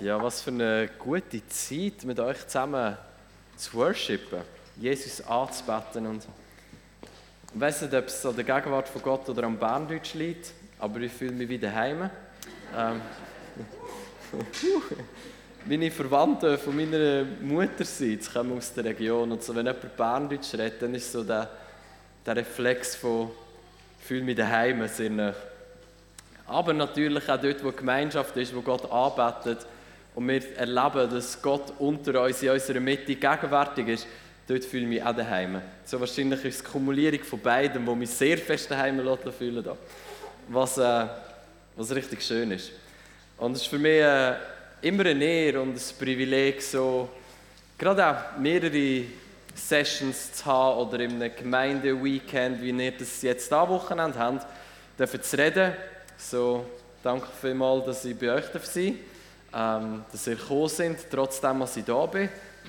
Ja, was für eine gute Zeit, mit euch zusammen zu worshipen, Jesus anzubeten. Und ich weiß nicht, ob es an der Gegenwart von Gott oder am Berndeutsch liegt, aber ich fühle mich wie daheim. Ähm, meine Verwandten von meiner Mutterseite kommen aus der Region. Und so, wenn jemand Berndeutsch redet, dann ist so der, der Reflex von «Ich fühle mich daheim». Aber natürlich auch dort, wo Gemeinschaft ist, wo Gott arbeitet und wir erleben, dass Gott unter uns in unserer Mitte gegenwärtig ist, dort fühle ich mich auch daheim. So wahrscheinlich ist es die Kumulierung von beiden, wo mich sehr fest daheim fühlen da. Was, äh, was richtig schön ist. Und es ist für mich äh, immer eine Ehre und ein Privileg, so gerade auch mehrere Sessions zu haben oder in einem Gemeindeweekend, wie ihr das jetzt am Wochenende habt, dürfen zu reden so, danke vielmals, dass ich bei euch sein darf, ähm, dass ihr gekommen sind, trotzdem, dass ich da bin.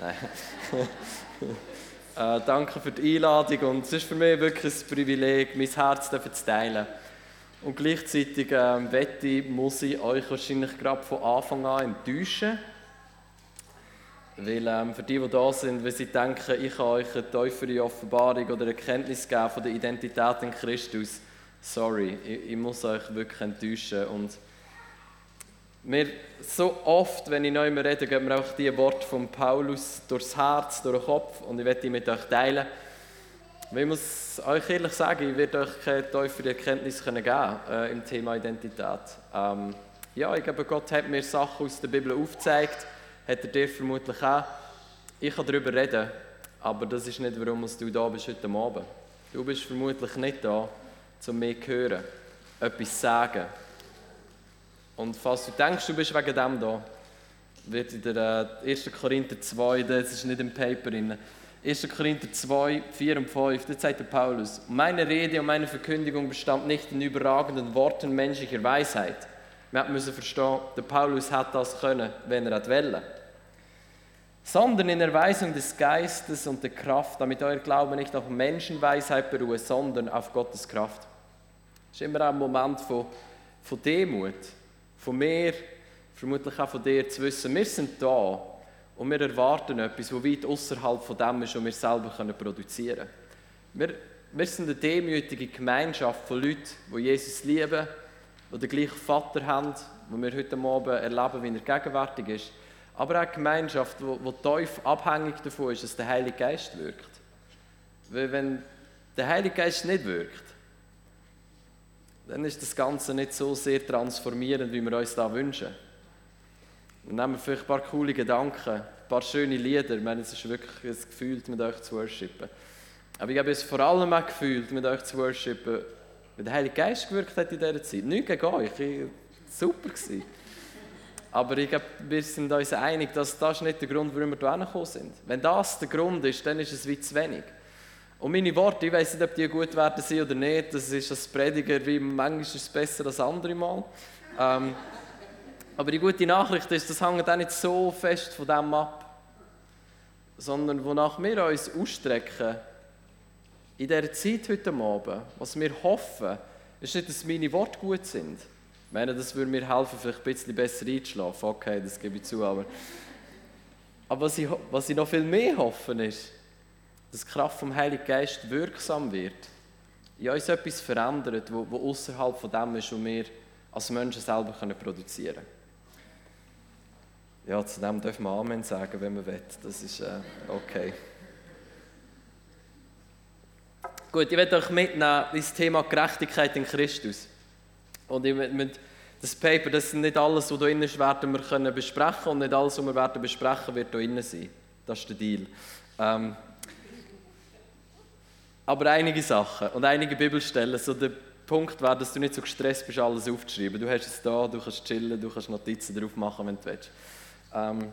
äh, danke für die Einladung und es ist für mich wirklich ein Privileg, mein Herz zu teilen. Und gleichzeitig ähm, wette, muss ich euch wahrscheinlich gerade von Anfang an enttäuschen. Weil ähm, für die, die da sind, wenn sie denken, ich kann euch eine tiefere Offenbarung oder Erkenntnis geben von der Identität in Christus, sorry, ich, ich, muss euch wirklich enttäuschen. Und mir, so oft, wenn ich neu rede, geben mir auch die Worte von Paulus durchs Herz, durch den Kopf und ich werde die mit euch teilen. Ich muss euch ehrlich sagen, ich werde euch keine tiefere Erkenntnis geben äh, im Thema Identität. Ähm, ja, ich glaube, Gott hat mir Sachen aus der Bibel aufgezeigt, hat er dir vermutlich auch. Ich kann darüber reden, aber das ist nicht, warum du da bist heute Abend. Du bist vermutlich nicht da, um mehr zu hören, etwas zu sagen. Und falls du denkst, du bist wegen dem da, wird in der 1. Äh, Korinther 2, das ist nicht im Paper drin, 1. Korinther 2, 4 und 5, da sagt der Paulus, meine Rede und meine Verkündigung bestand nicht in überragenden Worten menschlicher Weisheit. Wir müssen verstehen, der Paulus hat das können, wenn er wollte. Sondern in Erweisung des Geistes und der Kraft, damit euer Glaube nicht auf Menschenweisheit beruhe, sondern auf Gottes Kraft. Es ist immer ein Moment von, von Demut, von mir, vermutlich auch von dir, zu wissen, wir sind da und wir erwarten etwas, das weit außerhalb von dem ist, was wir selber produzieren können. Wir, wir sind eine demütige Gemeinschaft von Leuten, die Jesus lieben, die den gleichen Vater haben, wo wir heute Abend erleben, wie er gegenwärtig ist. Aber auch eine Gemeinschaft, die tief abhängig davon ist, dass der Heilige Geist wirkt. Weil wenn der Heilige Geist nicht wirkt, dann ist das Ganze nicht so sehr transformierend, wie wir uns da wünschen. Wir nehmen vielleicht ein paar coole Gedanken, ein paar schöne Lieder. Ich meine, es ist wirklich ein Gefühl, mit euch zu worshipen. Aber ich habe es vor allem auch gefühlt, mit euch zu worshipen, weil der Heilige Geist gewirkt hat in dieser Zeit. Nicht gegen euch, super gewesen. Aber ich glaube, wir sind uns einig, dass das nicht der Grund, warum wir hierher gekommen sind. Wenn das der Grund ist, dann ist es wie zu wenig. Und meine Worte, ich weiß nicht, ob die gut werden sind oder nicht, das ist als Prediger wie manchmal ist es besser als andere Mal. Ähm, aber die gute Nachricht ist, das hängt auch nicht so fest von dem ab, sondern wonach wir uns ausstrecken, in dieser Zeit heute Abend, was wir hoffen, ist nicht, dass meine Worte gut sind. Ich meine, das würde mir helfen, vielleicht ein bisschen besser einzuschlafen. Okay, das gebe ich zu, aber... Aber was ich, was ich noch viel mehr hoffe, ist, dass die Kraft vom Heiligen Geist wirksam wird, in uns etwas verändert, wo, wo außerhalb von dem ist, was wir als Menschen selber können produzieren können. Ja, zu dem dürfen wir Amen sagen, wenn man will. Das ist äh, okay. Gut, ich werde euch mitnehmen ins Thema Gerechtigkeit in Christus. Und ich, mit das Paper, das ist nicht alles, was hier drin ist, werden wir können besprechen und nicht alles, was wir werden besprechen, wird hier drin sein. Das ist der Deal. Ähm, aber einige Sachen und einige Bibelstellen, so der Punkt wäre, dass du nicht so gestresst bist, alles aufzuschreiben. Du hast es da, du kannst chillen, du kannst Notizen drauf machen, wenn du willst. Ähm,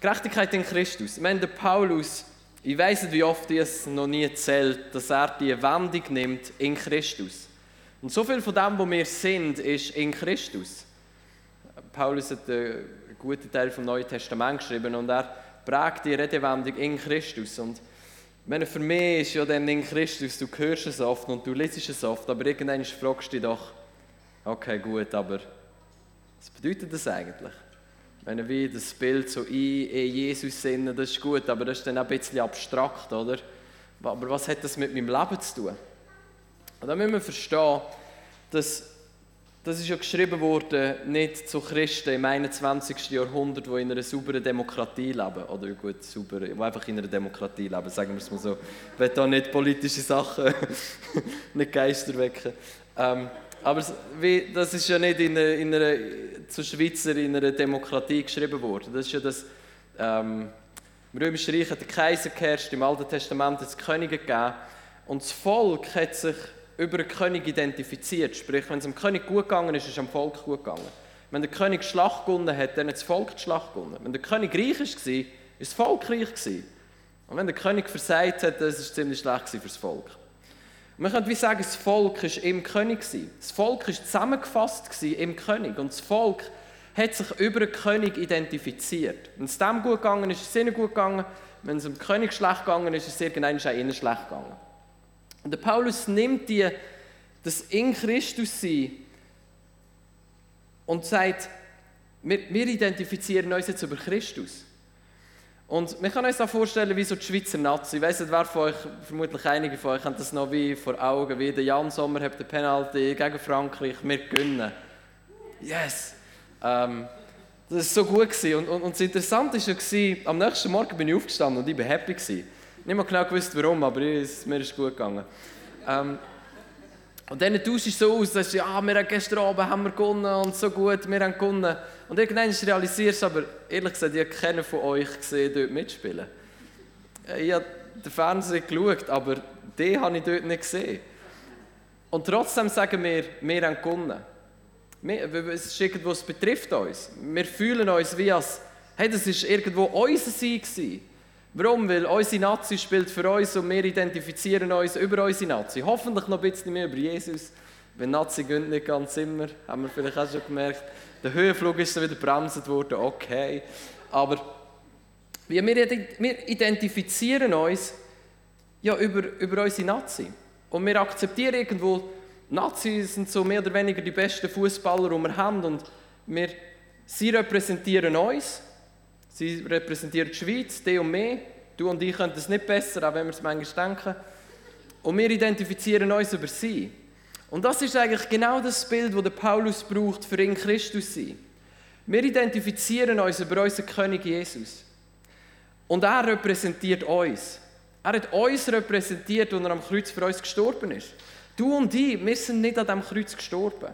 Gerechtigkeit in Christus. Ich meine, der Paulus, ich weiß nicht, wie oft ich es noch nie erzählt, dass er die Wendung nimmt in Christus. Und so viel von dem, wo wir sind, ist in Christus. Paulus hat einen guten Teil vom Neuen Testament geschrieben und er prägt die Redewendung in Christus. Und meine, für mich ist ja dann in Christus, du hörst es oft und du liest es oft, aber irgendwann fragst du dich doch, okay, gut, aber was bedeutet das eigentlich? Wenn wie das Bild so in, in Jesus sinne, das ist gut, aber das ist dann auch ein bisschen abstrakt, oder? Aber was hat das mit meinem Leben zu tun? Und da müssen wir verstehen, dass das ist ja geschrieben worden, nicht zu Christen im 21. Jahrhundert, die in einer sauberen Demokratie leben. Oder gut, sauber, die einfach in einer Demokratie leben, sagen wir es mal so. Ich will da nicht politische Sachen, nicht Geister wecken. Ähm, aber das ist ja nicht in einer, in einer, zu Schweizer in einer Demokratie geschrieben worden. Das ist ja das, ähm, im Römischen Reich hat der Kaiser geherrscht, im Alten Testament hat es Könige gegeben. Und das Volk hat sich über den König identifiziert. Sprich, wenn es dem König gut gegangen ist, ist es dem Volk gut gegangen. Wenn der König Schlacht hat, dann hat das Volk die. Wenn der König reich war, ist das Volk reich. Und wenn der König versagt hat, ist es ziemlich schlecht für das Volk. Man könnte wie sagen, das Volk war im König. Das Volk war zusammengefasst im König. Und das Volk hat sich über den König identifiziert. Wenn es dem gut gegangen ist, ist es ihnen gut gegangen. Wenn es dem König schlecht gegangen ist, ist es irgendwann auch schlecht gegangen. Und der Paulus nimmt die, das in Christus sein und sagt, wir, wir identifizieren uns jetzt über Christus. Und wir können uns auch vorstellen, wie so die Schweizer Nazi. Ich weiss nicht, wer von euch, vermutlich einige von euch haben das noch wie vor Augen, wie der Jan Sommer hat den Penalty gegen Frankreich, wir gewinnen. Yes! Ähm, das war so gut. Und, und, und das Interessante war, am nächsten Morgen bin ich aufgestanden und ich war happy. Gewesen. Nicht mal genau gewusst, warum, aber mir ist es gut gegangen. Ähm, und dann tauschst du so aus, dass ja, wir haben gestern Abend haben wir gewonnen und so gut, wir haben gewonnen. Und irgendwann realisierst du aber, ehrlich gesagt, ich habe keinen von euch gesehen, dort mitspielen. Äh, ich habe den Fernseher geschaut, aber den habe ich dort nicht gesehen. Und trotzdem sagen wir, wir haben gewonnen. Es ist irgendwo, es betrifft uns. Wir fühlen uns wie als, hey, das ist irgendwo unser gewesen. Warum? Weil unsere Nazi spielt für uns und wir identifizieren uns über unsere Nazi. Hoffentlich noch ein bisschen mehr über Jesus. Wenn Nazi gehen nicht ganz immer, haben wir vielleicht auch schon gemerkt. Der Höhenflug ist dann wieder bremset worden, okay. Aber wir, wir identifizieren uns ja über, über unsere Nazi. Und wir akzeptieren irgendwo, Nazis sind so mehr oder weniger die besten Fußballer, die wir haben. Und wir, sie repräsentieren uns Sie repräsentieren die Schweiz, die und mich. Du und ich können es nicht besser, auch wenn wir es manchmal denken. Und wir identifizieren uns über sie. Und das ist eigentlich genau das Bild, das Paulus braucht, für in Christus sein. Wir identifizieren uns über unseren König Jesus. Und er repräsentiert uns. Er hat uns repräsentiert, als er am Kreuz für uns gestorben ist. Du und ich, wir sind nicht an diesem Kreuz gestorben.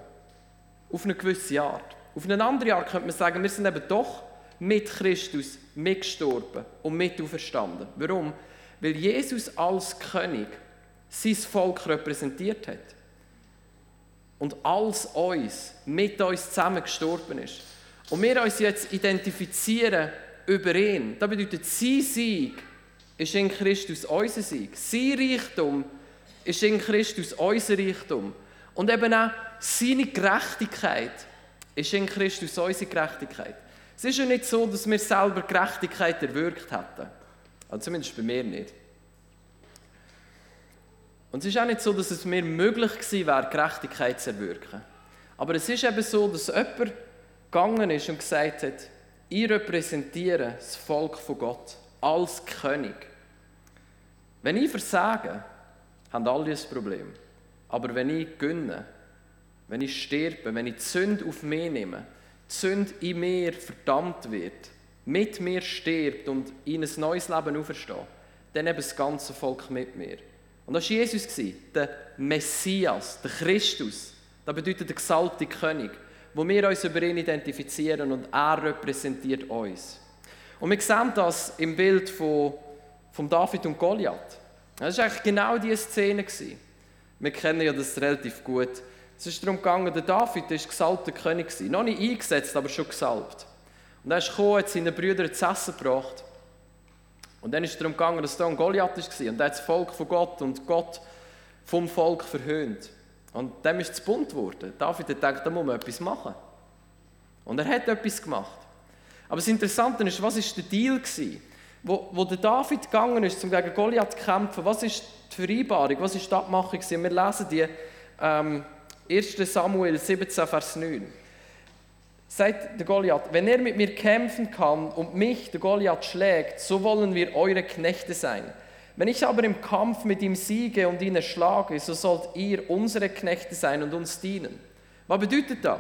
Auf eine gewisse Art. Auf eine andere Art könnte man sagen, wir sind eben doch mit Christus mitgestorben und mit auferstanden. Warum? Weil Jesus als König sein Volk repräsentiert hat. Und als uns, mit uns zusammen gestorben ist. Und wir uns jetzt identifizieren über ihn. Das bedeutet, sein Sieg ist in Christus unser Sieg. Sein Reichtum ist in Christus unser Reichtum. Und eben auch seine Gerechtigkeit ist in Christus unsere Gerechtigkeit. Es ist ja nicht so, dass wir selber Gerechtigkeit erwirkt hätten. Also zumindest bei mir nicht. Und es ist auch nicht so, dass es mir möglich gewesen wäre, Gerechtigkeit zu erwirken. Aber es ist eben so, dass jemand gegangen ist und gesagt hat, ich repräsentiere das Volk von Gott als König. Wenn ich versage, haben alle ein Problem. Aber wenn ich gönne, wenn ich sterbe, wenn ich die Sünde auf mich nehme, Sünde in mir verdammt wird, mit mir stirbt und in ein neues Leben aufersteht, dann eben das ganze Volk mit mir. Und das war Jesus, der Messias, der Christus. Das bedeutet der gesalbte König, wo wir uns über ihn identifizieren und er repräsentiert uns. Und wir sehen das im Bild von, von David und Goliath. Das war eigentlich genau diese Szene. Wir kennen ja das relativ gut. Es ist darum gegangen, der David war gesalbter König. Noch nicht eingesetzt, aber schon gesalbt. Und er ist gekommen, hat seinen Brüdern zu essen gebracht. Und dann ist es darum gegangen, dass da ein Goliath war. Und er hat das Volk von Gott und Gott vom Volk verhöhnt. Und dem ist es bunt geworden. David hat gedacht, da muss man etwas machen. Und er hat etwas gemacht. Aber das Interessante ist, was war der Deal? Gewesen? Wo, wo der David gegangen ist, um gegen Goliath zu kämpfen, was ist die Vereinbarung, was ist die Abmachung? Gewesen? Wir lesen die ähm, 1. Samuel 17, Vers 9. sagt der Goliath, wenn er mit mir kämpfen kann und mich, der Goliath, schlägt, so wollen wir eure Knechte sein. Wenn ich aber im Kampf mit ihm siege und ihn erschlage, so sollt ihr unsere Knechte sein und uns dienen. Was bedeutet das?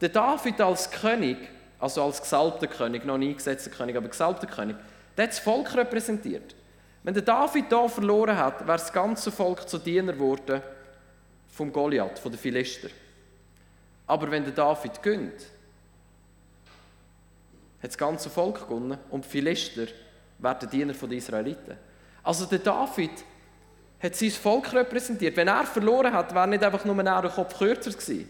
Der David als König, also als gesalbter König, noch nie gesetzter König, aber gesalbter König, der hat das Volk repräsentiert. Wenn der David da verloren hat, wäre das ganze Volk zu Diener geworden vom Goliath, von den Philister. Aber wenn der David gönnt, hat das ganze Volk gewonnen und die Philister werden Diener der Israeliten. Also der David hat sein Volk repräsentiert. Wenn er verloren hat, wäre nicht einfach nur er Kopf kürzer gewesen.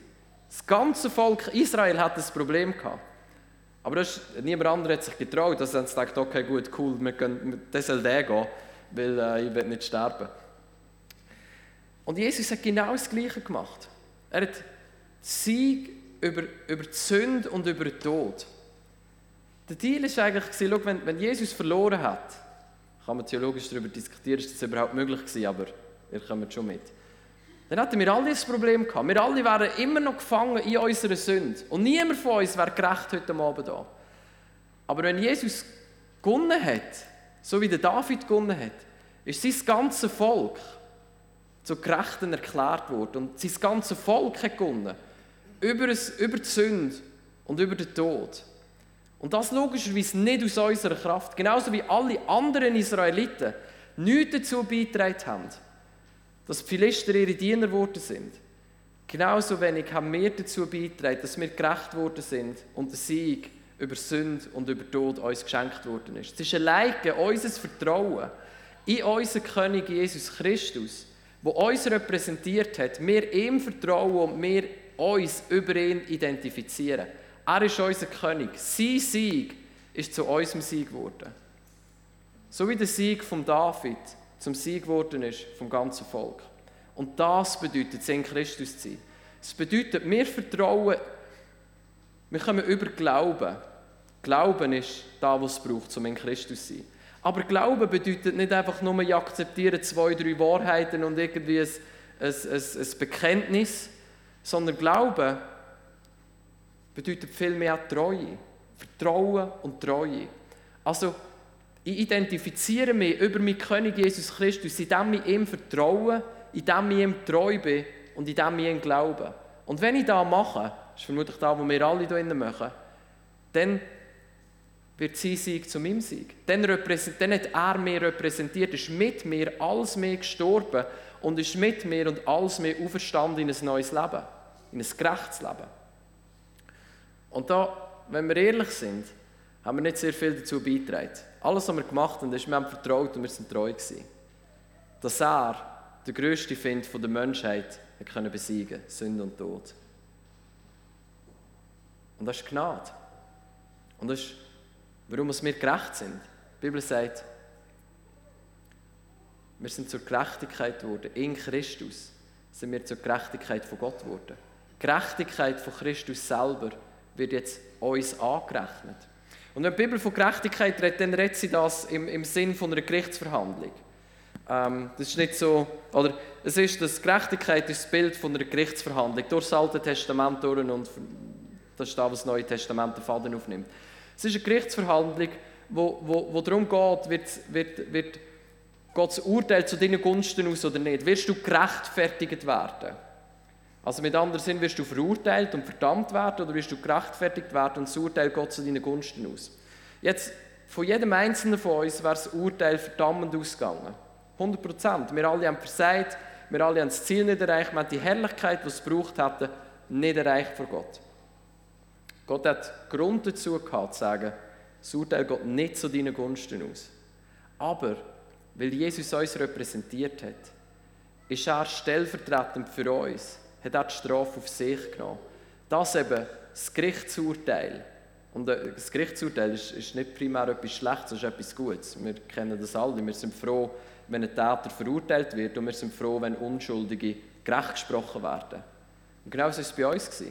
Das ganze Volk Israel hat das Problem gehabt. Aber das, niemand anderes hat sich getraut, dass sie gedacht okay, gut, cool, wir können, das soll der gehen, weil äh, ich will nicht sterben. Und Jesus hat genau das Gleiche gemacht. Er hat Sieg über, über die Sünde und über den Tod. Der Deal war eigentlich, schau, wenn, wenn Jesus verloren hat, kann man theologisch darüber diskutieren, ist das überhaupt möglich gewesen, aber ihr kommt schon mit. Dann hatten wir alle das Problem gehabt. Wir alle wären immer noch gefangen in unserer Sünde. Und niemand von uns wäre gerecht heute Abend da. Aber wenn Jesus gewonnen hat, so wie der David gewonnen hat, ist sein ganzes Volk zu Gerechten erklärt worden. Und sein ganzes Volk hat gewonnen. Über, über die Sünde und über den Tod. Und das logischerweise nicht aus unserer Kraft. Genauso wie alle anderen Israeliten nichts dazu beigetragen haben, dass die Philister ihre Diener geworden sind. Genauso wenig haben wir dazu beigetragen, dass wir gerecht worden sind und der Sieg über Sünde und über Tod uns geschenkt worden ist. Es ist alleine unser Vertrauen in unseren König Jesus Christus, der uns repräsentiert hat, wir ihm vertrauen und wir uns über ihn identifizieren. Er ist unser König. Sein Sieg ist zu unserem Sieg geworden. So wie der Sieg von David zum Sieg geworden ist vom ganzen Volk. Und das bedeutet es, in Christus zu sein. Es bedeutet, wir vertrauen, wir kommen über Glauben. Glauben ist da, was es braucht, um in Christus zu sein. Aber Glauben bedeutet nicht einfach nur, ich akzeptiere zwei, drei Wahrheiten und irgendwie ein, ein, ein, ein Bekenntnis, sondern Glauben bedeutet vielmehr Treue. Vertrauen und Treue. Also, ich identifiziere mich über meinen König Jesus Christus, indem ich ihm vertraue, indem ich ihm treu bin und indem ich ihm glaube. Und wenn ich das mache, das ist vermutlich das, was wir alle hier machen, dann wird sein Sieg zu meinem Sieg. Dann, dann hat er mich repräsentiert, ist mit mir als mir gestorben und ist mit mir und als mir auferstanden in ein neues Leben, in ein gerechtes Leben. Und da, wenn wir ehrlich sind, haben wir nicht sehr viel dazu beigetragen. Alles, was wir gemacht haben, ist, wir haben vertraut und wir sind treu gewesen. Dass er, der grösste Find der Menschheit, können besiegen Sünde und Tod. Und das ist Gnade. Und das ist, warum wir gerecht sind. Die Bibel sagt, wir sind zur Gerechtigkeit geworden. In Christus sind wir zur Gerechtigkeit von Gott geworden. Gerechtigkeit von Christus selber wird jetzt uns angerechnet. Und wenn die Bibel von Gerechtigkeit redet, dann redet sie das im, im Sinn von einer Gerichtsverhandlung. Ähm, das ist nicht so, oder es ist, dass Gerechtigkeit ist das Bild von einer Gerichtsverhandlung durch das Alte Testament durch und das ist das, was das Neue Testament den Faden aufnimmt. Es ist eine Gerichtsverhandlung, wo, wo, wo darum geht, wird, wird, wird Gottes Urteil zu deinen Gunsten aus oder nicht. Wirst du gerechtfertigt werden? Also mit anderen Sinn, wirst du verurteilt und verdammt werden oder wirst du gerechtfertigt werden und das Urteil Gott zu deinen Gunsten aus. Jetzt, von jedem Einzelnen von uns wäre das Urteil verdammend ausgegangen. 100 Prozent. Wir alle haben versagt, wir alle haben das Ziel nicht erreicht, wir haben die Herrlichkeit, die es gebraucht hätte, nicht erreicht vor Gott. Gott hat Grund dazu gehabt, zu sagen, das Urteil geht nicht zu deinen Gunsten aus. Aber, weil Jesus uns repräsentiert hat, ist er stellvertretend für uns hat er die Strafe auf sich genommen. Das eben das Gerichtsurteil. Und äh, das Gerichtsurteil ist, ist nicht primär etwas Schlechtes, es ist etwas Gutes. Wir kennen das alle. Wir sind froh, wenn ein Täter verurteilt wird und wir sind froh, wenn Unschuldige gerecht gesprochen werden. Und genau so war es bei uns.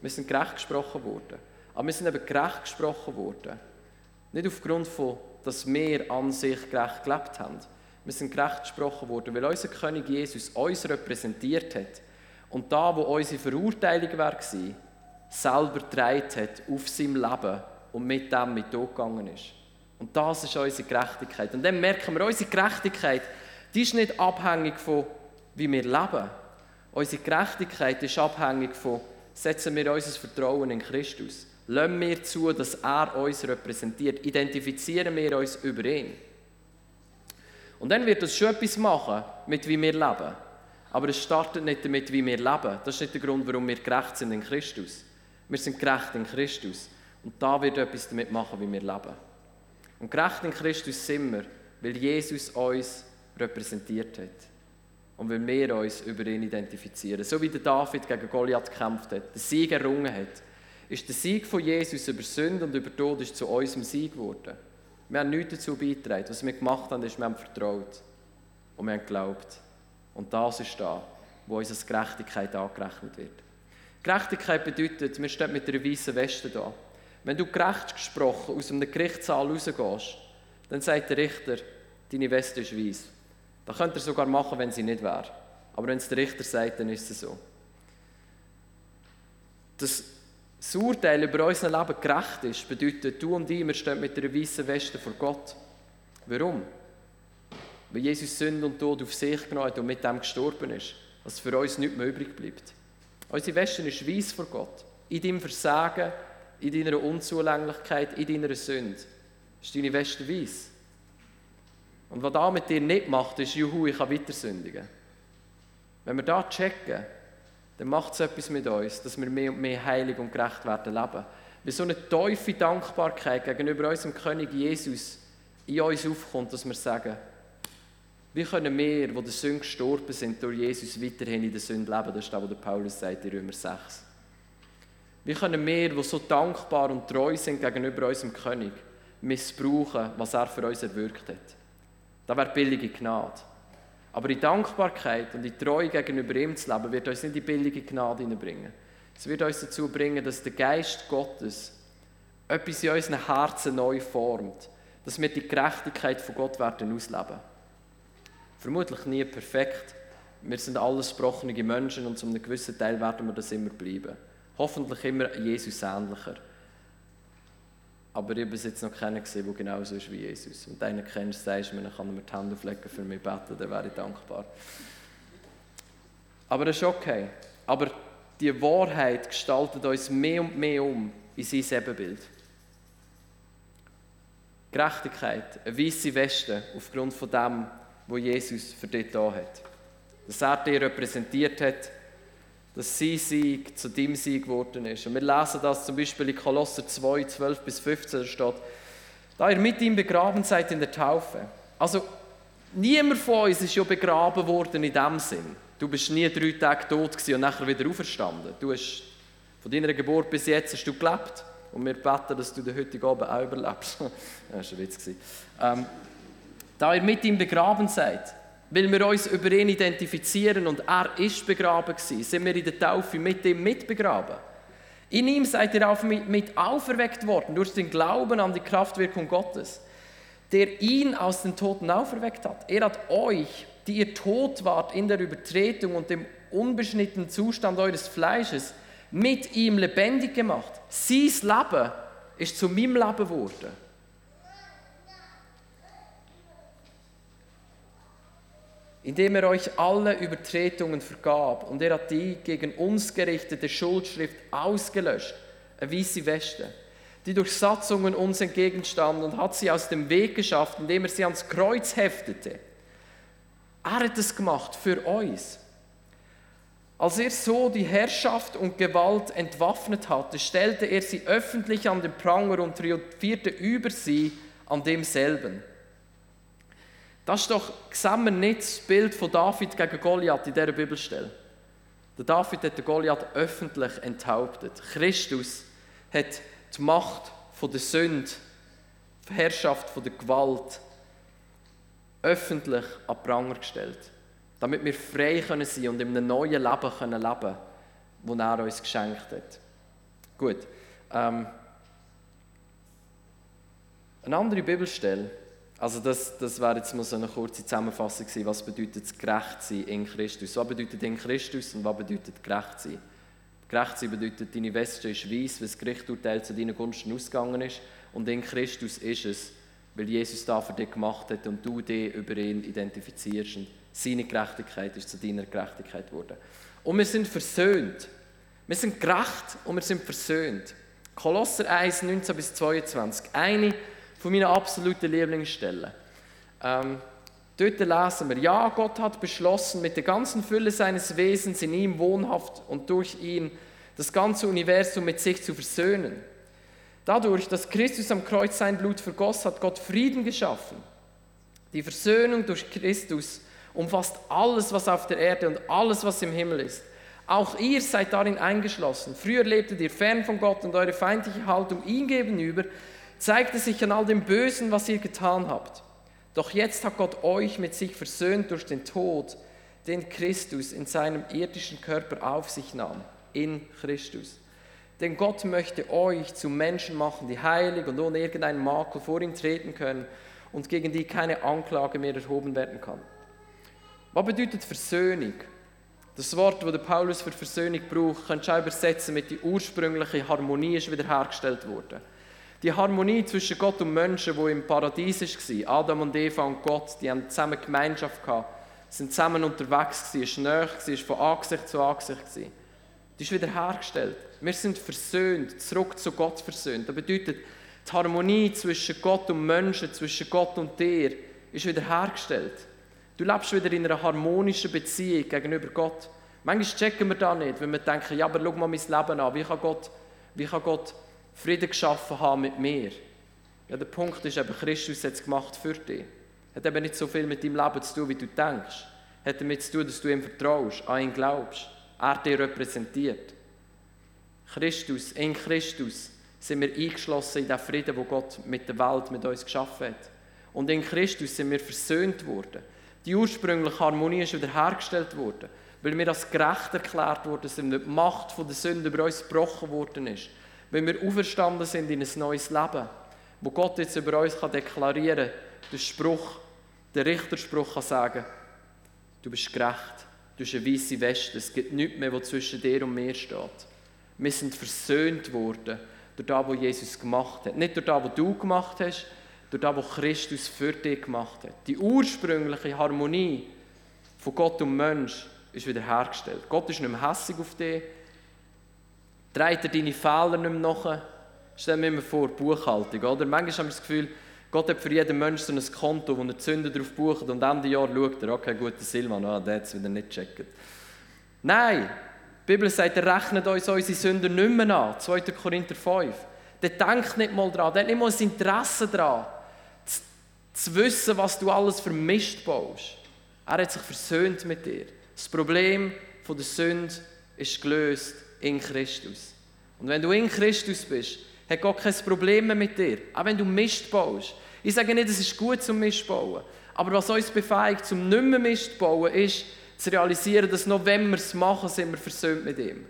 Wir sind gerecht gesprochen worden. Aber wir sind eben gerecht gesprochen worden. Nicht aufgrund von, dass wir an sich gerecht gelebt haben. Wir sind gerecht gesprochen worden, weil unser König Jesus uns repräsentiert hat und da, wo unsere Verurteilung war, selber getragen hat auf seinem Leben und mit dem mit gegangen ist. Und das ist unsere Gerechtigkeit. Und dann merken wir, unsere Gerechtigkeit, die ist nicht abhängig von, wie wir leben. Unsere Gerechtigkeit ist abhängig von, setzen wir unser Vertrauen in Christus. Lassen wir zu, dass er uns repräsentiert. Identifizieren wir uns über ihn. Und dann wird das schon etwas machen, mit wie wir leben. Aber es startet nicht damit, wie wir leben. Das ist nicht der Grund, warum wir gerecht sind in Christus. Wir sind gerecht in Christus. Und da wird etwas damit machen, wie wir leben. Und gerecht in Christus sind wir, weil Jesus uns repräsentiert hat. Und weil wir uns über ihn identifizieren. So wie der David gegen Goliath gekämpft hat, den Sieg errungen hat, ist der Sieg von Jesus über Sünde und über Tod ist zu unserem Sieg geworden. Wir haben nichts dazu beigetragen. Was wir gemacht haben, ist, wir haben vertraut. Und wir haben geglaubt. Und das ist da, wo uns als Gerechtigkeit angerechnet wird. Gerechtigkeit bedeutet, wir stehen mit einer weißen Weste da. Wenn du gerecht gesprochen aus einem Gerichtssaal rausgehst, dann sagt der Richter, deine Weste ist weiß. Das könnt ihr sogar machen, wenn sie nicht wäre. Aber wenn es der Richter sagt, dann ist es so. Dass das Urteil über unser Leben gerecht ist, bedeutet, du und ich, wir stehen mit einer weißen Weste vor Gott. Warum? Weil Jesus Sünde und Tod auf sich genommen hat und mit dem gestorben ist, dass für uns nichts mehr übrig bleibt. Unsere Weste ist weiß vor Gott. In deinem Versagen, in deiner Unzulänglichkeit, in deiner Sünde ist deine Weste weiß. Und was da mit dir nicht macht, ist, juhu, ich kann weiter sündigen. Wenn wir da checken, dann macht es etwas mit uns, dass wir mehr und mehr heilig und gerecht werden leben. Wie so eine tiefe Dankbarkeit gegenüber unserem König Jesus in uns aufkommt, dass wir sagen, wie können wir, die der Sünde gestorben sind, durch Jesus weiterhin in der Sünde leben? Das ist das, was Paulus sagt in Römer 6. Wie können wir, die so dankbar und treu sind gegenüber unserem König, missbrauchen, was er für uns erwirkt hat? Das wäre billige Gnade. Aber in Dankbarkeit und in Treue gegenüber ihm zu leben, wird uns nicht die billige Gnade hineinbringen. Es wird uns dazu bringen, dass der Geist Gottes etwas in unseren Herzen neu formt, dass wir die Gerechtigkeit von Gott werden ausleben. Vermutlich nie perfekt. Wir sind alles gebrochene Menschen und zu einem gewissen Teil werden wir das immer bleiben. Hoffentlich immer Jesus ähnlicher. Aber ich habe bis jetzt noch keinen gesehen, der genauso ist wie Jesus. Und einen kennst, sagst mir, dann kann mir die Hände auflegen für mich beten, dann wäre ich dankbar. Aber das ist okay. Aber die Wahrheit gestaltet uns mehr und mehr um in sein Ebenbild. Gerechtigkeit, eine weiße Weste aufgrund von dem, was Jesus für dich da hat. Dass er dich repräsentiert hat, dass sein Sieg zu deinem Sieg geworden ist. Und wir lesen das zum Beispiel in Kolosser 2, 12 bis 15 steht, da ihr mit ihm begraben seid in der Taufe. Also niemand von uns ist ja begraben worden in dem Sinn. Du bist nie drei Tage tot und nachher wieder auferstanden. Du hast von deiner Geburt bis jetzt hast du gelebt. Und wir beten, dass du den heutigen Abend auch überlebst. das war ein Witz. Ähm, da ihr mit ihm begraben seid, weil wir uns über ihn identifizieren und er ist begraben gewesen, sind wir in der Taufe mit ihm mitbegraben. In ihm seid ihr auch mit auferweckt worden durch den Glauben an die Kraftwirkung Gottes, der ihn aus den Toten auferweckt hat. Er hat euch, die ihr tot wart in der Übertretung und dem unbeschnittenen Zustand eures Fleisches, mit ihm lebendig gemacht. Sein Leben ist zu meinem Leben geworden. Indem er euch alle Übertretungen vergab und er hat die gegen uns gerichtete Schuldschrift ausgelöscht, eine weiße Weste, die durch Satzungen uns entgegenstand und hat sie aus dem Weg geschafft, indem er sie ans Kreuz heftete. Er hat es gemacht für uns. Als er so die Herrschaft und Gewalt entwaffnet hatte, stellte er sie öffentlich an den Pranger und triumphierte über sie an demselben. Das ist doch, sehen wir nicht das Bild von David gegen Goliath in dieser Bibelstelle. Der David hat den Goliath öffentlich enthauptet. Christus hat die Macht der Sünde, die Herrschaft der Gewalt öffentlich an Pranger gestellt. Damit wir frei können sein und in einem neuen Leben können leben das er uns geschenkt hat. Gut. Ähm, eine andere Bibelstelle also das, das wäre jetzt mal so eine kurze Zusammenfassung gewesen, was bedeutet gerecht sein in Christus. Was bedeutet in Christus und was bedeutet gerecht sein? Gerecht sein bedeutet, deine Weste ist weiß, weil das Gerichtsurteil zu deinen Gunsten ausgegangen ist. Und in Christus ist es, weil Jesus da für dich gemacht hat und du dich über ihn identifizierst. Und seine Gerechtigkeit ist zu deiner Gerechtigkeit geworden. Und wir sind versöhnt. Wir sind gerecht und wir sind versöhnt. Kolosser 1, 19 bis 22. Eine von meinen absoluten Lieblingsstellen. Ähm, dort lesen wir, ja, Gott hat beschlossen, mit der ganzen Fülle seines Wesens in ihm wohnhaft und durch ihn das ganze Universum mit sich zu versöhnen. Dadurch, dass Christus am Kreuz sein Blut vergoss, hat Gott Frieden geschaffen. Die Versöhnung durch Christus umfasst alles, was auf der Erde und alles, was im Himmel ist. Auch ihr seid darin eingeschlossen. Früher lebtet ihr fern von Gott und eure feindliche Haltung ihm gegenüber zeigte sich an all dem Bösen, was ihr getan habt. Doch jetzt hat Gott euch mit sich versöhnt durch den Tod, den Christus in seinem irdischen Körper auf sich nahm. In Christus. Denn Gott möchte euch zu Menschen machen, die heilig und ohne irgendeinen Makel vor ihm treten können und gegen die keine Anklage mehr erhoben werden kann. Was bedeutet Versöhnung? Das Wort, das Paulus für Versöhnung braucht, du auch übersetzen mit die ursprüngliche Harmonie ist wiederhergestellt worden. Die Harmonie zwischen Gott und Menschen, wo im Paradies war, Adam und Eva und Gott, die haben zusammen Gemeinschaft gehabt, sind zusammen unterwegs gewesen, nahe, war von Angesicht zu Angesicht. Gewesen. Die ist wiederhergestellt. Wir sind versöhnt, zurück zu Gott versöhnt. Das bedeutet, die Harmonie zwischen Gott und Menschen, zwischen Gott und dir, ist wiederhergestellt. Du lebst wieder in einer harmonischen Beziehung gegenüber Gott. Manchmal checken wir das nicht, wenn wir denken, ja, aber schau mal mein Leben an. Wie kann Gott, wie kann Gott Frieden geschaffen haben mit mir? Ja, der Punkt ist eben, Christus hat es gemacht für dich. Hat eben nicht so viel mit deinem Leben zu tun, wie du denkst. Hat damit zu tun, dass du ihm vertraust, an ihn glaubst. Er dich repräsentiert. Christus, in Christus sind wir eingeschlossen in den Frieden, wo Gott mit der Welt, mit uns geschaffen hat. Und in Christus sind wir versöhnt worden. Die ursprüngliche Harmonie ist wiederhergestellt worden, weil wir als gerecht erklärt worden sind, weil die Macht der Sünde über uns gebrochen worden ist, weil wir auferstanden sind in ein neues Leben, wo Gott jetzt über uns kann deklarieren kann, der Spruch, der Richterspruch kann sagen, du bist gerecht, du hast eine weiße Weste, es gibt nichts mehr, was zwischen dir und mir steht. Wir sind versöhnt worden durch das, was Jesus gemacht hat. Nicht durch das, was du gemacht hast, durch das, was Christus für dich gemacht hat. Die ursprüngliche Harmonie von Gott und Mensch ist wiederhergestellt. Gott ist nicht mehr hässig auf dich, trägt er deine Fehler nicht mehr nach. Stell mir immer vor, Buchhaltung, oder? Manchmal haben wir das Gefühl, Gott hat für jeden Menschen so ein Konto, wo er Sünden drauf bucht und Ende Jahr schaut er, okay, gut, der Silvan, ah, der hat es wieder nicht gecheckt. Nein, die Bibel sagt, er rechnet uns unsere Sünden nicht mehr an. 2. Korinther 5. Der denkt nicht mal dran, der hat nicht mal ein Interesse daran zu wissen, was du alles für Mist baust. Er hat sich versöhnt mit dir. Das Problem von der Sünde ist gelöst in Christus. Und wenn du in Christus bist, hat Gott kein Problem mehr mit dir. Auch wenn du Mist baust. Ich sage nicht, es ist gut zum Mist bauen. Aber was uns befähigt, zum nicht mehr Mist bauen, ist zu realisieren, dass noch wenn wir es machen, sind wir versöhnt mit ihm.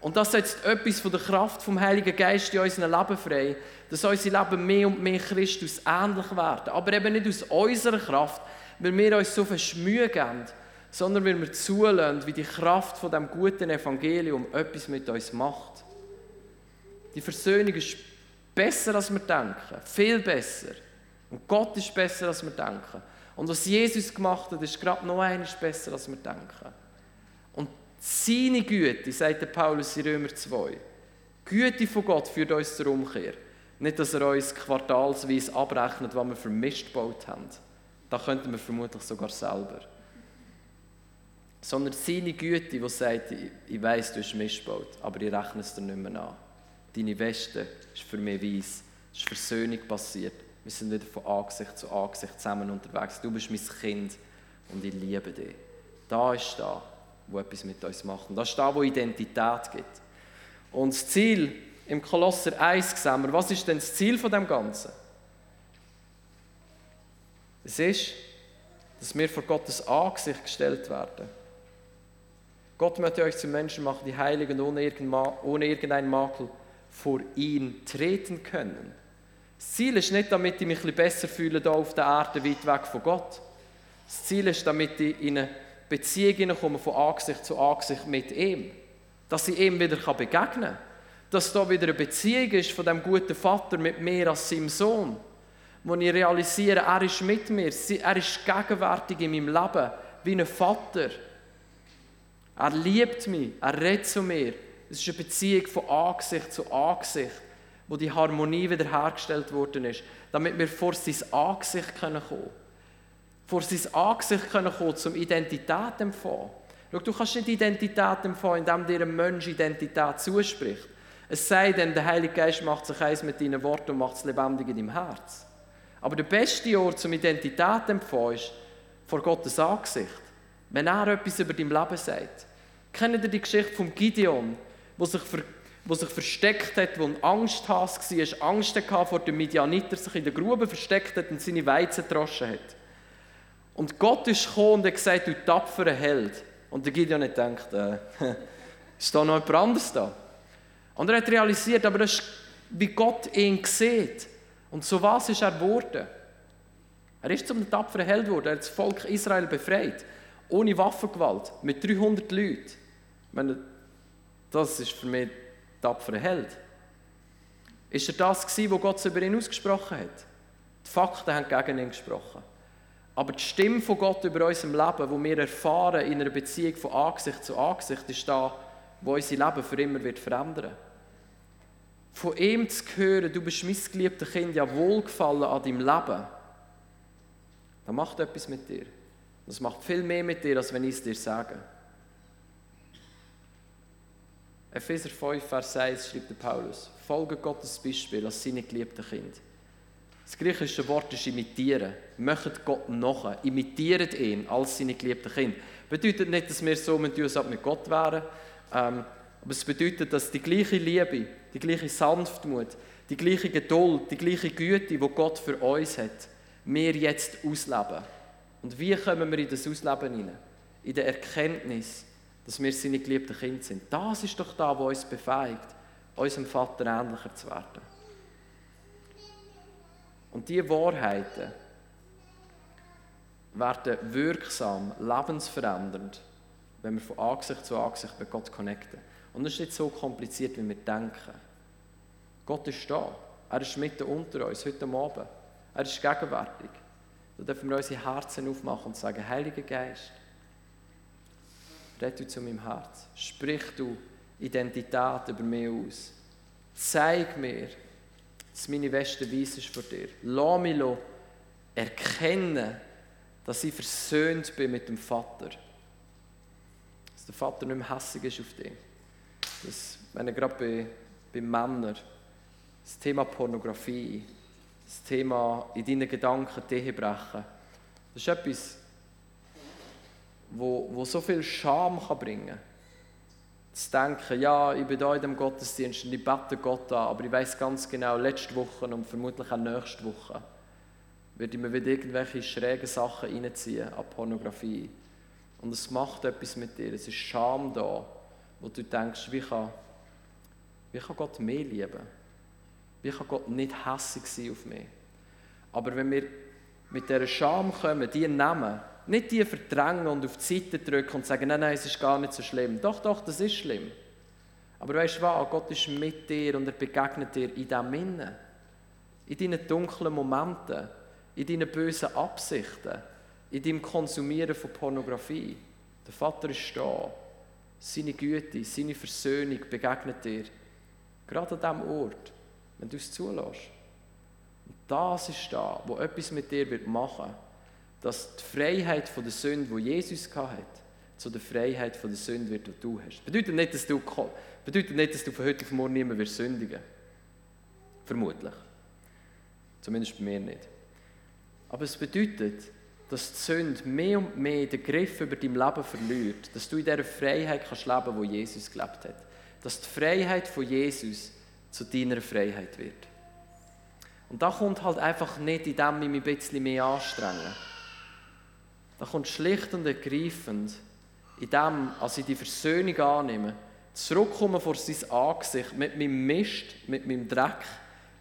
Und das setzt etwas von der Kraft vom Heiligen Geist in unserem Leben frei, dass unser Leben mehr und mehr Christus ähnlich werden. Aber eben nicht aus unserer Kraft, weil wir uns so viel Mühe geben, sondern weil wir zulassen, wie die Kraft von dem guten Evangelium etwas mit uns macht. Die Versöhnung ist besser, als wir denken. Viel besser. Und Gott ist besser, als wir denken. Und was Jesus gemacht hat, ist gerade noch eines besser, als wir denken. Und seine Güte, sagt der Paulus in Römer 2, die Güte von Gott führt uns zur Umkehr. Nicht, dass er uns quartalsweise abrechnet, was wir für Mist gebaut haben. Das könnten wir vermutlich sogar selber. Sondern seine Güte, die sagt, ich weiss, du hast Mist gebaut, aber ich rechne es dir nicht mehr an. Deine Weste ist für mich weiss. Es ist Versöhnung passiert. Wir sind wieder von Angesicht zu Angesicht zusammen unterwegs. Du bist mein Kind und ich liebe dich. Da ist da, wo etwas mit uns macht. Und das ist da, wo Identität gibt. Und das Ziel im Kolosser 1 sehen wir, was ist denn das Ziel von dem Ganzen? Es ist, dass wir vor Gottes Angesicht gestellt werden. Gott möchte euch zu Menschen machen, die heilig und ohne, irgendeinen Makel vor ihn treten können. Das Ziel ist nicht, damit ich mich ein bisschen besser fühle hier auf der Erde, weit weg von Gott. Das Ziel ist, damit ich in eine Beziehung komme von Angesicht zu Angesicht mit ihm. Dass ich ihm wieder begegnen kann. Dass da wieder eine Beziehung ist von dem guten Vater mit mir als seinem Sohn. Wo ich realisiere, er ist mit mir, er ist gegenwärtig in meinem Leben, wie ein Vater. Er liebt mich, er redet zu mir. Es ist eine Beziehung von Angesicht zu Angesicht, wo die Harmonie wiederhergestellt worden ist, damit wir vor sein Angesicht kommen können. Vor sein Angesicht kommen können, zum Identität empfangen. Schau, du kannst nicht Identität empfangen, indem dir ein Mensch Identität zuspricht. Es sei denn, der Heilige Geist macht sich eins mit deinen Worten und macht es lebendig in deinem Herz. Aber der beste Ort zum Identität empfangen ist vor Gottes Angesicht. Wenn er etwas über dein Leben sagt. Kennt ihr die Geschichte von Gideon, wo sich, ver, wo sich versteckt hat, wo ein Angsthass war, Angst hatte vor dem Midianiter, sich in der Grube versteckt hat und seine Weizen gedroschen hat. Und Gott ist gekommen und hat gesagt, du tapferer Held. Und der Gideon hat gedacht, äh, ist da noch jemand anderes da? Und er hat realisiert, aber das ist, wie Gott ihn sieht. Und so was ist er geworden. Er ist zum tapferen Held geworden. Er hat das Volk Israel befreit. Ohne Waffengewalt. Mit 300 Leuten. Meine, das ist für mich tapferer Held. Ist er das gewesen, was Gott über ihn ausgesprochen hat? Die Fakten haben gegen ihn gesprochen. Aber die Stimme von Gott über unserem Leben, wo wir erfahren in einer Beziehung von Angesicht zu Angesicht, ist da, wo unser Leben für immer wird verändern Von ihm zu hören, du bist mein geliebtes Kind, ja wohlgefallen an deinem Leben, das macht etwas mit dir. Das macht viel mehr mit dir, als wenn ich es dir sage. Epheser 5, Vers 1 schreibt Paulus: Folge Gottes Beispiel als seine geliebten Kind. Das griechische Wort ist imitieren. Möchtet Gott nach. Imitiert ihn als seine geliebten Kinder. Bedeutet nicht, dass wir so mit uns mit Gott wären. Ähm, aber es bedeutet, dass die gleiche Liebe, die gleiche Sanftmut, die gleiche Geduld, die gleiche Güte, die Gott für uns hat, wir jetzt ausleben. Und wie kommen wir in das Ausleben hinein? In der Erkenntnis, dass wir seine geliebten Kinder sind. Das ist doch da, was uns befähigt, unserem Vater ähnlicher zu werden. Und diese Wahrheiten werden wirksam, lebensverändernd, wenn wir von Angesicht zu Angesicht mit Gott connecten. Und das ist nicht so kompliziert, wie wir denken. Gott ist da. Er ist mitten unter uns, heute Abend. Er ist gegenwärtig. Da dürfen wir unsere Herzen aufmachen und sagen, Heiliger Geist, red du zu meinem Herz. Sprich du Identität über mich aus. Zeig mir, dass meine Weste weiss ist vor dir. Lass mich erkennen, dass ich versöhnt bin mit dem Vater. Dass der Vater nicht mehr hässig ist auf dich. Dass, wenn er gerade bei, bei Männern das Thema Pornografie, das Thema in deinen Gedanken die brechen, das ist etwas, wo, wo so viel Scham kann bringen kann zu denken, ja, ich bin da in dem Gottesdienst und ich bete Gott an, aber ich weiß ganz genau, letzte Woche und vermutlich auch nächste Woche werde ich mir wieder irgendwelche schrägen Sachen reinziehen an Pornografie. Und es macht etwas mit dir. Es ist Scham da, wo du denkst, wie kann, wie kann Gott mehr lieben? Wie kann Gott nicht hässig sein auf mich? Aber wenn wir mit dieser Scham kommen, die nehmen, nicht die verdrängen und auf die Seite drücken und sagen, nein, nein, es ist gar nicht so schlimm. Doch, doch, das ist schlimm. Aber weißt du was? Gott ist mit dir und er begegnet dir in diesem Innen. In deinen dunklen Momenten, in deinen bösen Absichten, in deinem Konsumieren von Pornografie. Der Vater ist da. Seine Güte, seine Versöhnung begegnet dir. Gerade an diesem Ort, wenn du es zulässt. Und das ist da, wo etwas mit dir machen wird dass die Freiheit von der Sünde, die Jesus hatte, zu der Freiheit von der Sünde wird, die du hast. Bedeutet nicht, dass du, bedeutet nicht, dass du von heute auf morgen nicht mehr sündigen Vermutlich. Zumindest bei mir nicht. Aber es bedeutet, dass die Sünde mehr und mehr den Griff über dein Leben verliert. Dass du in dieser Freiheit kannst leben kannst, die Jesus gelebt hat. Dass die Freiheit von Jesus zu deiner Freiheit wird. Und da kommt halt einfach nicht, indem ich mich ein bisschen mehr anstrenge. Da kommt schlicht und ergreifend, in dem, als ich die Versöhnung annehme, zurückkommen vor sein Angesicht mit meinem Mist, mit meinem Dreck,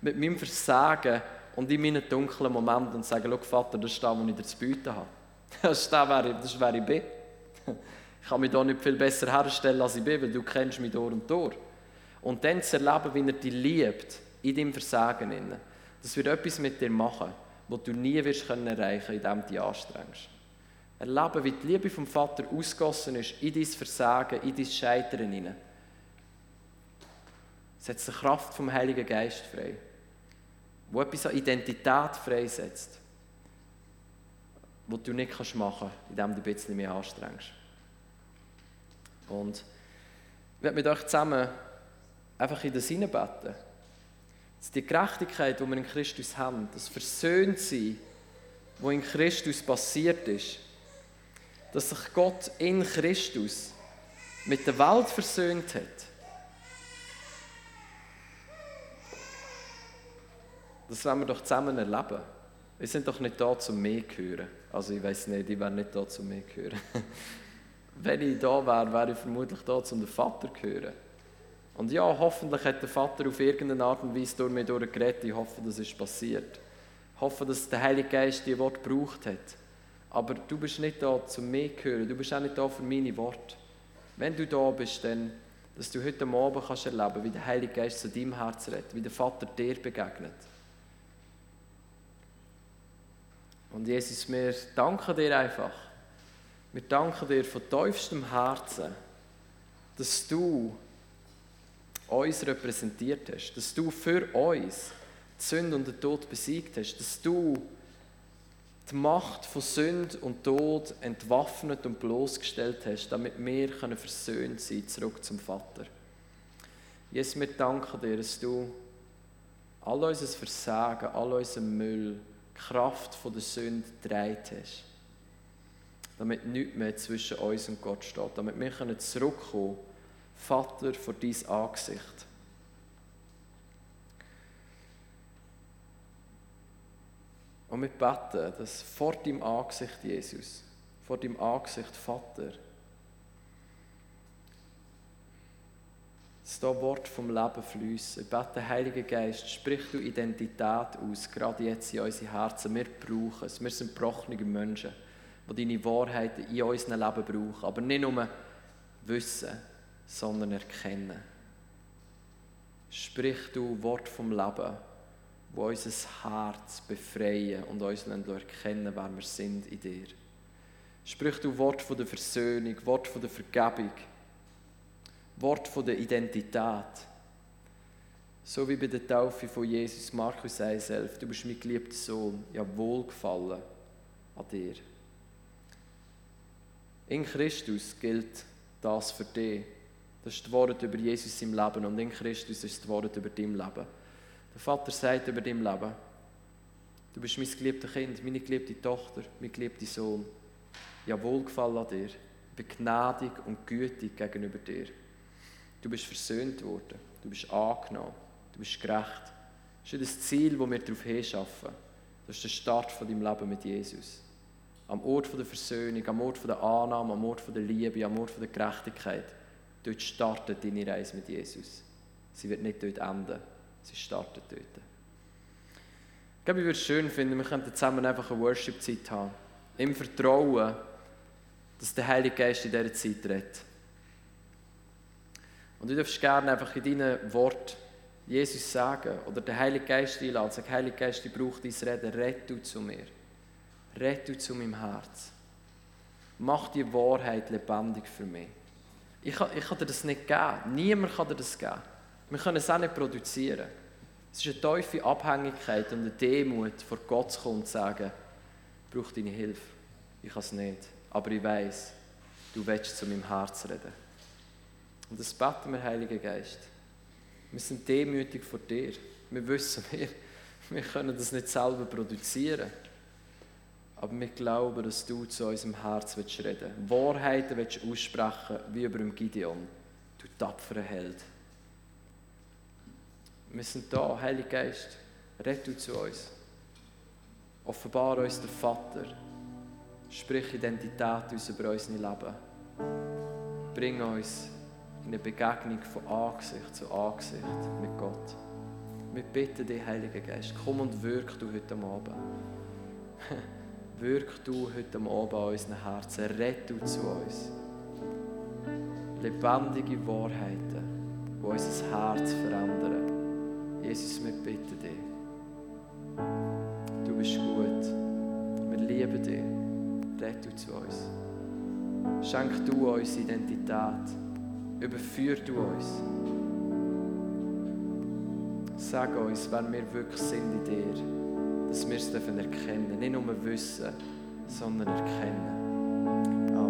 mit meinem Versagen und in meinen dunklen Momenten und sage, schau Vater, das ist das, was ich dir zu bieten habe. Das ist das, wer ich, das ist, wer ich bin. Ich kann mich da nicht viel besser herstellen, als ich bin, weil du kennst mich durch und durch. Und dann zu erleben, wie er dich liebt, in deinem Versagen. Das wird etwas mit dir machen, was du nie wirst können erreichen indem du dich anstrengst. Erleben, wie die Liebe vom Vater ausgossen ist in dein Versagen, in dein Scheitern hinein. Setzt die Kraft vom Heiligen Geist frei, wo etwas an Identität freisetzt, was du nicht machen kannst, indem du ein bisschen mehr anstrengst. Und ich werde mit euch zusammen einfach in das hineinbeten. Dass die Gerechtigkeit, die wir in Christus haben, das Versöhntsein, was in Christus passiert ist, dass sich Gott in Christus mit der Welt versöhnt hat. Das werden wir doch zusammen erleben. Wir sind doch nicht da zum mehr hören. Also ich weiß nicht, ich wäre nicht da zum mehr hören. Wenn ich da wäre, wäre ich vermutlich da, um den Vater zu hören. Und ja, hoffentlich hat der Vater auf irgendeine Art und Weise durch mich durchgeredet. Ich hoffe, das ist passiert. Ich hoffe, dass der Heilige Geist die Wort gebraucht hat. Aber du bist nicht da, zum mich zu hören. Du bist auch nicht da für meine Worte. Wenn du da bist, dann, dass du heute Abend kannst erleben wie der Heilige Geist zu deinem Herz redet, wie der Vater dir begegnet. Und Jesus, wir danken dir einfach wir danken dir von tiefstem Herzen, dass du uns repräsentiert hast, dass du für uns die Sünde und den Tod besiegt hast, dass du die Macht von Sünde und Tod entwaffnet und bloßgestellt hast, damit wir können versöhnt sein zurück zum Vater. Jesus, wir danken dir, dass du all unser Versagen, all unseren Müll, die Kraft von der Sünde gedreht hast damit nichts mehr zwischen uns und Gott steht, damit wir können zurückkommen Vater, vor dein Angesicht. Und wir beten, dass vor deinem Angesicht, Jesus, vor deinem Angesicht, Vater, dass da Wort vom Leben fließen. Ich bete, Heiliger Geist, sprich du Identität aus, gerade jetzt in unsere Herzen. Wir brauchen es. Wir sind gebrochene Menschen die deine Wahrheiten in unserem Leben brauchen. Aber nicht nur wissen, sondern erkennen. Sprich du Wort vom Leben, wo unser Herz befreien und uns erkennen, wer wir sind in dir. Sprich du Wort von der Versöhnung, Wort von der Vergebung, Wort von der Identität. So wie bei der Taufe von Jesus, Markus 1,11. Du bist mein geliebter Sohn, ja wohlgefallen an dir. In Christus gilt das für dich. Das ist das Wort über Jesus im Leben und in Christus ist das Wort über dein Leben. Der Vater sagt über dein Leben, du bist mein geliebtes Kind, meine geliebte Tochter, mein geliebter Sohn. Ja, Wohlgefallen an dir. Ich bin gnädig und gütig gegenüber dir. Du bist versöhnt worden, du bist angenommen, du bist gerecht. Das ist das Ziel, das wir darauf hinschaffen. Das ist der Start von deinem Leben mit Jesus am Ort der Versöhnung, am Ort der Annahme, am Ort der Liebe, am Ort der Gerechtigkeit. Dort startet deine Reise mit Jesus. Sie wird nicht dort enden, sie startet dort. Ich glaube, ich würde es schön finden, wir könnten zusammen einfach eine Worship-Zeit haben. Im Vertrauen, dass der Heilige Geist in dieser Zeit redet. Und du darfst gerne einfach in deinen Worten Jesus sagen oder den Heiligen Geist einladen. Sag, Heiliger Geist, ich brauche dein Reden, red du zu mir. Red du zu meinem Herz. Mach die Wahrheit lebendig für mich. Ich ich kann dir das nicht geben. Niemand kann dir das geben. Wir können es auch nicht produzieren. Es ist eine tiefe Abhängigkeit und eine Demut, vor Gott zu kommen und zu sagen, ich brauche deine Hilfe. Ich kann es nicht. Aber ich weiß, du willst zu meinem Herz reden. Und das beten wir, Heiliger Geist. Wir sind demütig vor dir. Wir wissen, wir, wir können das nicht selber produzieren. Aber wir glauben, dass du zu unserem Herz willst reden willst. Wahrheiten willst aussprechen, wie über Gideon. Du tapferer Held. Wir sind da, Heiliger Geist. Red du zu uns. Offenbar uns der Vater. Sprich Identität über unser Leben. Bring uns in eine Begegnung von Angesicht zu Angesicht mit Gott. Wir bitten dich, Heiliger Geist, komm und wirk du heute Abend. Wirk du heute Abend an unseren Herzen. Red du zu uns. lebendige Wahrheiten, die unser Herz verändern. Jesus, wir bitten dich. Du bist gut. Wir lieben dich. Red du zu uns. Schenk du uns Identität. Überführ du uns. Sag uns, wer wir wirklich sind in dir. Dass wir es erkennen dürfen. Nicht nur wissen, sondern erkennen. Amen.